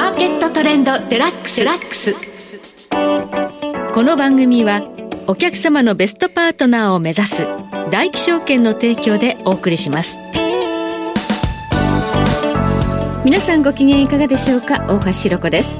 マーケットトレンドデラックス。ラックスこの番組はお客様のベストパートナーを目指す大気証券の提供でお送りします。皆さんご機嫌いかがでしょうか？大橋ひろ子です。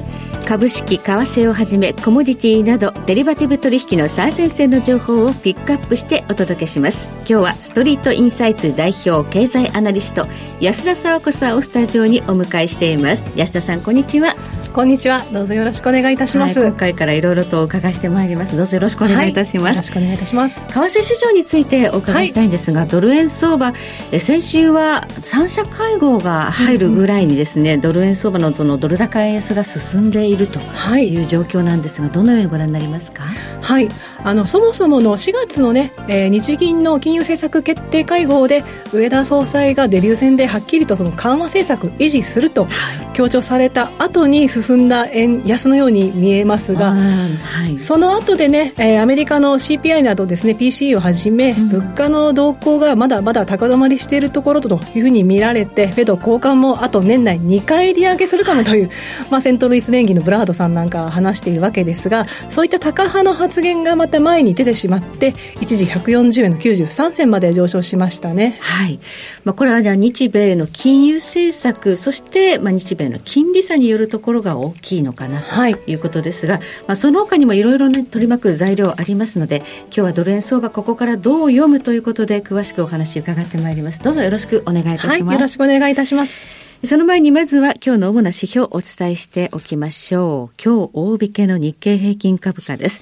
株式為替をはじめコモディティなどデリバティブ取引の最前線の情報をピックアップしてお届けします。今日はストリートインサイツ代表経済アナリスト安田沙和子さんをスタジオにお迎えしています。安田さんこんにちは。こんにちは。どうぞよろしくお願いいたします。はい、今回からいろいろとお伺いしてまいります。どうぞよろしくお願いいたします。はい、よろしくお願いいたします。為替市場についてお伺いしたいんですが、はい、ドル円相場、え先週は三者会合が入るぐらいにですね、うんうん、ドル円相場のそのドル高円安が進んでいるという状況なんですが、どのようにご覧になりますか？はい。あのそもそもの4月のね、えー、日銀の金融政策決定会合で上田総裁がデビュー戦ではっきりとその緩和政策維持すると強調された後に進んだ円安のように見えますが、はい、その後でね、えー、アメリカの CPI などですね PCE をはじめ、うん、物価の動向がまだまだ高止まりしているところというふうに見られてフェド交換もあと年内2回利上げするかもという、はい、まあ、セントルイス連銀のブラードさんなんか話しているわけですがそういった高派の発言がまた前に出てしまって一時140円の93銭まで上昇しましたね。はい。まあ、これはじゃあ日米の金融政策、そしてまあ日米の金利差によるところが大きいのかなということですが、はい、まあ、その他にもいろいろね取り巻く材料ありますので、今日はドル円相場ここからどう読むということで詳しくお話伺ってまいります。どうぞよろしくお願いいたします。はい、よろしくお願いいたします。その前にまずは今日の主な指標をお伝えしておきましょう。今日大引けの日経平均株価です。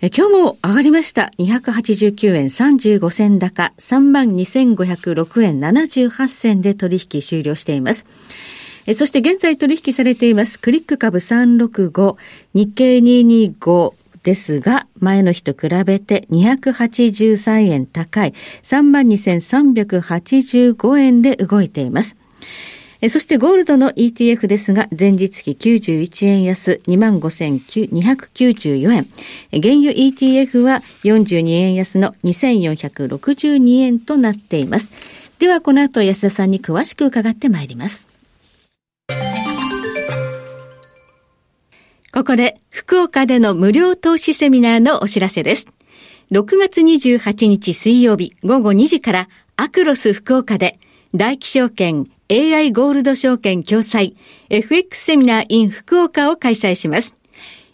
え今日も上がりました。289円35銭高、32,506円78銭で取引終了しています。そして現在取引されていますクリック株365、日経225、ですが、前の日と比べて283円高い32,385円で動いています。そしてゴールドの ETF ですが、前日比91円安25,294円。原油 ETF は42円安の2462円となっています。ではこの後安田さんに詳しく伺ってまいります。ここで福岡での無料投資セミナーのお知らせです。6月28日水曜日午後2時からアクロス福岡で大気証券 AI ゴールド証券共催 FX セミナー in 福岡を開催します。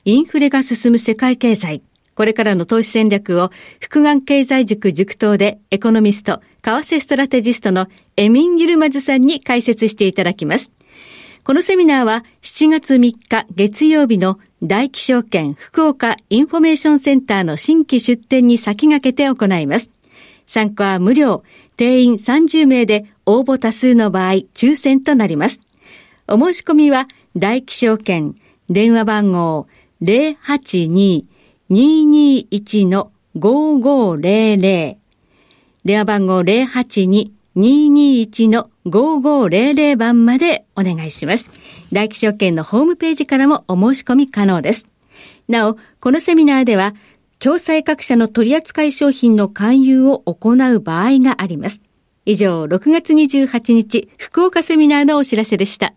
インフレが進む世界経済。これからの投資戦略を複眼経済塾塾頭でエコノミスト、為替ストラテジストのエミン・ユルマズさんに解説していただきます。このセミナーは7月3日月曜日の大気証券福岡インフォメーションセンターの新規出店に先駆けて行います。参加は無料、定員30名で応募多数の場合、抽選となります。お申し込みは、大気証券、電話番号082-221-5500電話番号082-221-5500番までお願いします。大気証券のホームページからもお申し込み可能です。なお、このセミナーでは、共済各社の取扱商品の勧誘を行う場合があります。以上、6月28日、福岡セミナーのお知らせでした。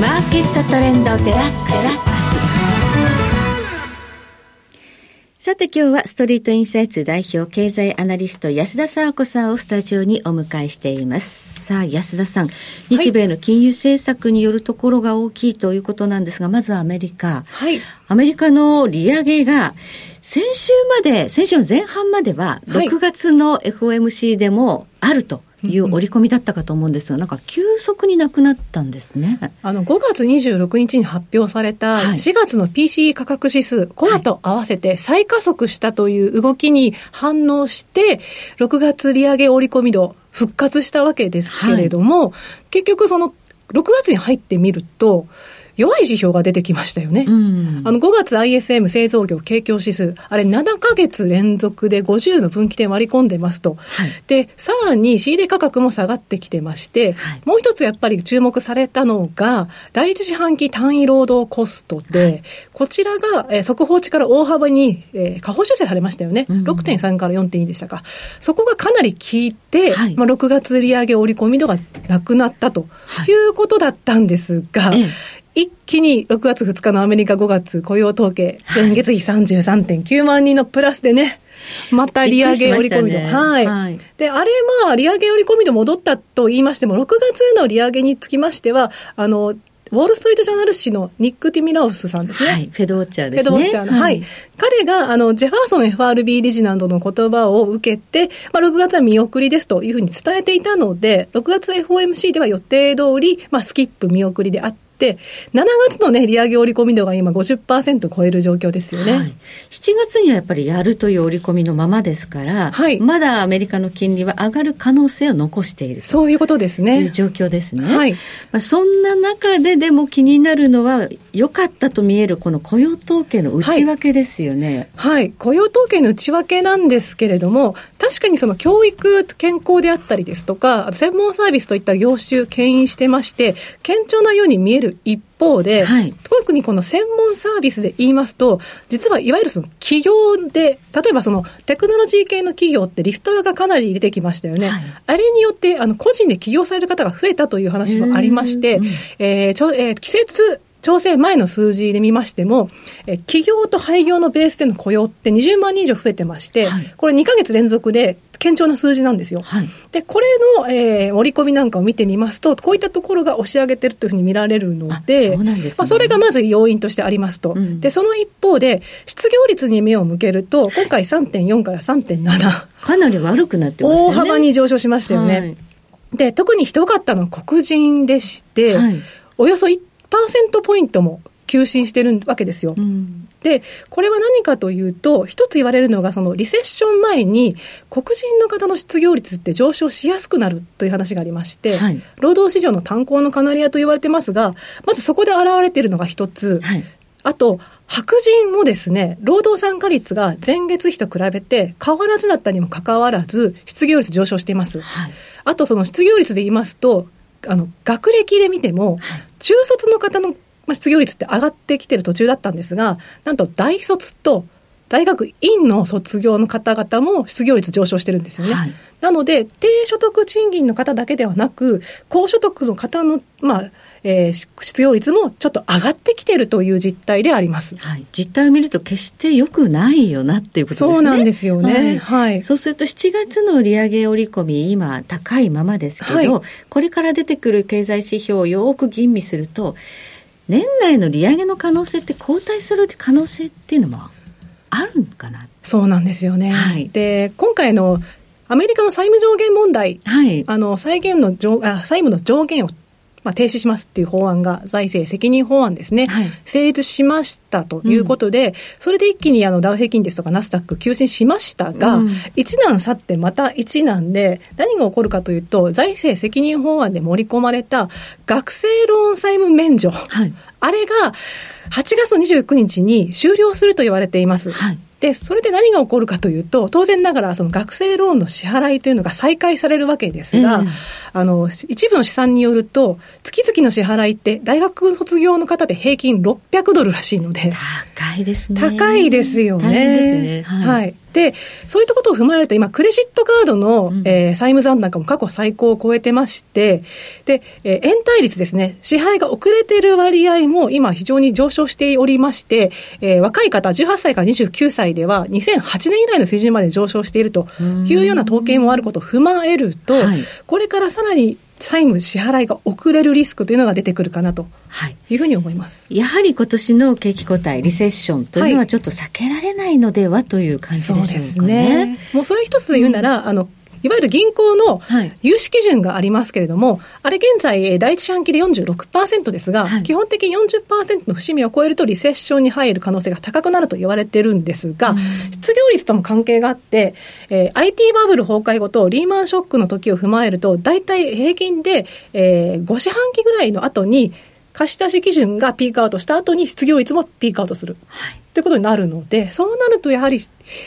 マーケットトレンドデラックス。さて今日はストリートインサイツ代表経済アナリスト安田沙子さんをスタジオにお迎えしています。さあ安田さん、日米の金融政策によるところが大きいということなんですが、まずアメリカ。はい。アメリカの利上げが先週まで、先週の前半までは、6月の FOMC でもあると。いう織り込みだったかと思うんですが、なんか急速になくなったんですね。あの、5月26日に発表された4月の PCE 価格指数、はい、コアと合わせて再加速したという動きに反応して、6月利上げ織り込み度復活したわけですけれども、はい、結局その6月に入ってみると、弱い指標が出てきましたよね。うん、あの5月 ISM 製造業景況指数、あれ7か月連続で50の分岐点割り込んでますと。はい、で、さらに仕入れ価格も下がってきてまして、はい、もう一つやっぱり注目されたのが、第一四半期単位労働コストで、はい、こちらが、えー、速報値から大幅に、えー、下方修正されましたよね。うん、6.3から4.2でしたか。そこがかなり効いて、はい、まあ、6月利上げ織り込み度がなくなったということだったんですが、一気に6月2日のアメリカ5月雇用統計、前月比33.9万人のプラスでね、また利上げ織り込み度、ね、はい、はい、であれ、まあ、利上げ織り込み度戻ったと言いましても、6月の利上げにつきましては、あのウォール・ストリート・ジャーナル紙のニック・ティミラウスさんですね。はい、フェドウォッチャーですね。フェドウォッチャーの、はい、はい。彼が、あの、ジェファーソン FRB 理事などの言葉を受けて、まあ、6月は見送りですというふうに伝えていたので、6月 FOMC では予定通り、まあ、スキップ見送りであっ、7月のね、利上げ織り込み度が今50%超える状況ですよね。はい、7月にはやっぱりやるという織り込みのままですから、はい、まだアメリカの金利は上がる可能性を残しているそういうことですね。いう状況ですね。はい。まあ、そんな中ででも気になるのは、良かったと見えるこの雇用統計の内訳ですよね。はい、はい、雇用統計の内訳なんですけれども、確かにその教育、健康であったりですとか、専門サービスといった業種牽引してまして、堅調なように見える一方で、はい、特にこの専門サービスで言いますと、実はいわゆるその企業で、例えばそのテクノロジー系の企業ってリストラがかなり出てきましたよね。はい、あれによってあの個人で起業される方が増えたという話もありまして、えーちょえー、季節調整前の数字で見ましても、え企業と廃業のベースでの雇用って20万人以上増えてまして、はい、これ2か月連続で堅調な数字なんですよ。はい、で、これの、えー、折り込みなんかを見てみますと、こういったところが押し上げてるというふうに見られるので、そ、ね、まあ、それがまず要因としてありますと、うん、で、その一方で、失業率に目を向けると、今回3.4から3.7。かなり悪くなってますね。大幅に上昇しましたよね。はい、で、特にひどかったのは黒人でして、およそ1 1%ポイントも急進してるわけですよ。うん、で、これは何かというと、一つ言われるのが、そのリセッション前に、黒人の方の失業率って上昇しやすくなるという話がありまして、はい、労働市場の炭鉱のカナリアと言われてますが、まずそこで現れているのが一つ、はい、あと、白人もですね、労働参加率が前月比と比べて変わらずだったにもかかわらず、失業率上昇しています。はい、あと、その失業率で言いますと、あの学歴で見ても、中卒の方の失業率って上がってきてる途中だったんですが、なんと大卒と大学院の卒業の方々も失業率上昇してるんですよね。はい、なので、低所得賃金の方だけではなく、高所得の方の、まあ、えー、失業率もちょっと上がってきてるという実態であります、はい、実態を見ると決してよくないよなっていうことですね。そうなんですよね。はい。はい、そうすると7月の利上げ織り込み、今高いままですけど、はい、これから出てくる経済指標をよく吟味すると、年内の利上げの可能性って後退する可能性っていうのもあるんかな？そうなんですよね。はい、で、今回のアメリカの債務上限問題、はい、あの債限の上あ債務の上限をまあ、停止しますっていう法案が財政責任法案ですね、はい、成立しましたということで、うん、それで一気にあのダウ平均ですとかナスダック急進しましたが、うん、一難去ってまた一難で、何が起こるかというと、財政責任法案で盛り込まれた学生ローン債務免除、はい、あれが8月29日に終了すると言われています。はいで、それで何が起こるかというと、当然ながら、その学生ローンの支払いというのが再開されるわけですが、えー、あの、一部の試算によると、月々の支払いって、大学卒業の方で平均600ドルらしいので、高いですね。高いですよね。大変ですね。はい、はいで、そういったことを踏まえると、今、クレジットカードの、うん、えー、債務残高も過去最高を超えてまして、で、えー、延滞率ですね、支払いが遅れている割合も今、非常に上昇しておりまして、えー、若い方、18歳から29歳では、2008年以来の水準まで上昇しているというような統計もあることを踏まえると、はい、これからさらに債務支払いが遅れるリスクというのが出てくるかなとい。うふうに思います、はい、やはり今年の景気後退、リセッションというのはちょっと避けられないのではという感じでしょうかね。そうですね。もうそれ一つ言うなら、うん、あのいわゆる銀行の融資基準がありますけれども、はい、あれ現在、第一四半期で46%ですが、はい、基本的に40%の節目を超えるとリセッションに入る可能性が高くなると言われてるんですが、うん、失業率とも関係があって、えー、IT バブル崩壊後とリーマンショックの時を踏まえると、大体平均で、えー、5四半期ぐらいの後に、貸出基準がピークアウトした後に失業率もピークアウトする。はいということになるので、そうなるとやはり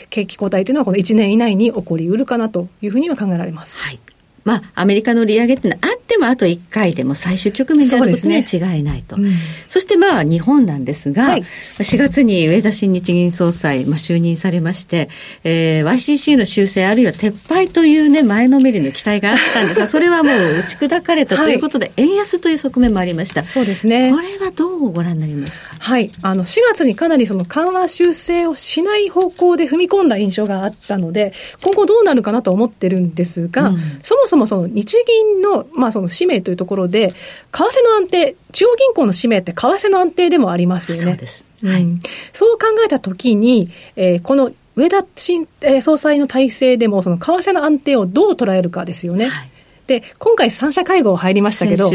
景気後退というのはこの1年以内に起こりうるかなというふうには考えられます。はい。まあ、アメリカの利上げっていうのはあってもあと1回でも最終局面であることには違いないと。そ、ねうん、そしてまあ、日本なんですが、はい、4月に上田新日銀総裁、まあ、就任されまして、えー、YCC の修正あるいは撤廃というね、前のめりの期待があったんですが、それはもう打ち砕かれたということで、はい、円安という側面もありました。そうですね。これはどうご覧になりますか？はい。あの、4月にかなりその緩和修正をしない方向で踏み込んだ印象があったので、今後どうなるかなと思ってるんですが、うん、そもそもその日銀銀の、まあ、その使命というところで、為替の安定、中央銀行の使命って為替の安定でもありますよね。そうです。はい、うん、そう考えたときに、えー、この上田新、えー、総裁の体制でも、その為替の安定をどう捉えるかですよね。はいで、今回三者会合入りましたけど、はい、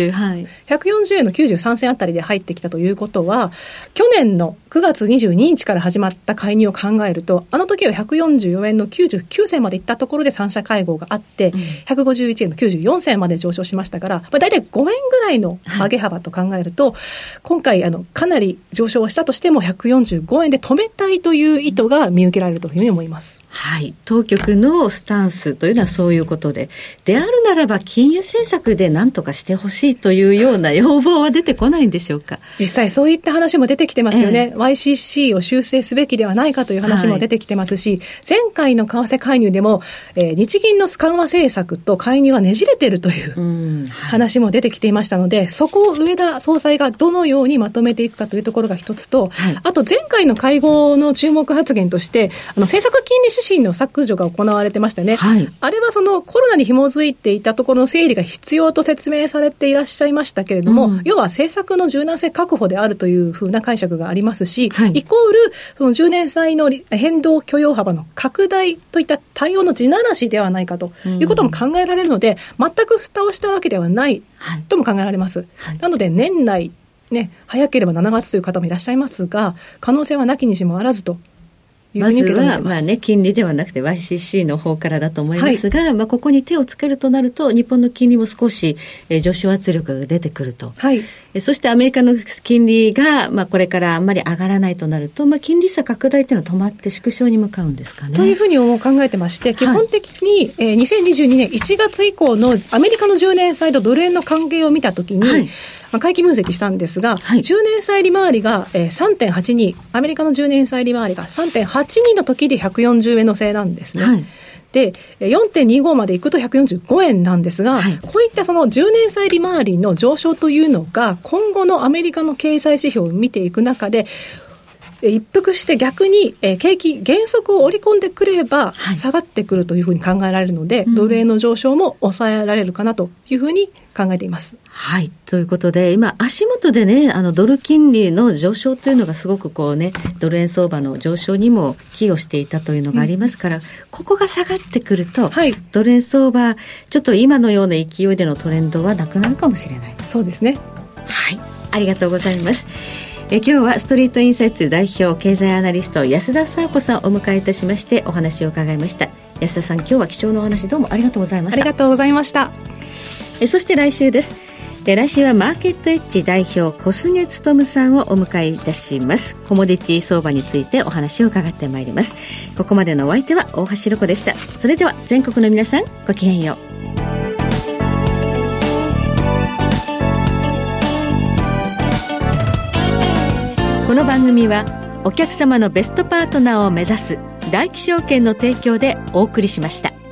140円の93銭あたりで入ってきたということは、去年の9月22日から始まった介入を考えると、あの時は144円の99銭までいったところで三者会合があって、うん、151円の94銭まで上昇しましたから、まあ、大体5円ぐらいの上げ幅と考えると、はい、今回あの、かなり上昇したとしても145円で止めたいという意図が見受けられるというふうに思います。はい。当局のスタンスというのはそういうことで。であるならば、金融政策で何とかしてほしいというような要望は出てこないんでしょうか？実際そういった話も出てきてますよね。えー、YCC を修正すべきではないかという話も出てきてますし、はい、前回の為替介入でも、えー、日銀の緩和政策と介入がねじれてるという話も出てきていましたので、そこを上田総裁がどのようにまとめていくかというところが一つと、はい、あと前回の会合の注目発言として、あの政策金利指針の削除が行われてましたね、はい、あれはそのコロナに紐づいていたところの整理が必要と説明されていらっしゃいましたけれども、うん、要は政策の柔軟性確保であるというふうな解釈がありますし、はい、イコールその10年債の変動許容幅の拡大といった対応の地ならしではないかということも考えられるので、全く蓋をしたわけではないとも考えられます。なので年内ね、早ければ7月という方もいらっしゃいますが、可能性はなきにしもあらずとまずは、まあね、金利ではなくて YCC の方からだと思いますが、はい、まあ、ここに手をつけるとなると、日本の金利も少し、えー、上昇圧力が出てくると。はい。えそしてアメリカの金利が、まあ、これからあんまり上がらないとなると、まあ、金利差拡大っていうのは止まって縮小に向かうんですかね。というふうに考えてまして、基本的に、はい、えー、2022年1月以降のアメリカの10年債とドル円の関係を見たときに、はいまあ、回帰分析したんですが、はい、10年債利回りが、えー、3.82、アメリカの10年債利回りが3.82の時で140円のせいなんですね。はい。で、4.25までいくと145円なんですが、はい、こういったその10年債利回りの上昇というのが、今後のアメリカの経済指標を見ていく中で、一服して逆に、えー、景気減速を織り込んでくれば下がってくるというふうに考えられるので、はい、ドル円の上昇も抑えられるかなというふうに考えています。はい。ということで、今、足元でね、あの、ドル金利の上昇というのがすごくこうね、ドル円相場の上昇にも寄与していたというのがありますから、うん、ここが下がってくると、はい、ドル円相場、ちょっと今のような勢いでのトレンドはなくなるかもしれない。そうですね。はい。ありがとうございます。え今日はストリートインサイツ代表経済アナリスト安田沙子さんをお迎えいたしましてお話を伺いました。安田さん今日は貴重なお話どうもありがとうございました。ありがとうございました。えそして来週です。で来週はマーケットエッジ代表小菅勉さんをお迎えいたします。コモディティ相場についてお話を伺ってまいります。ここまでのお相手は大橋ロコでした。それでは全国の皆さんごきげんようこの番組はお客様のベストパートナーを目指す大気証券の提供でお送りしました。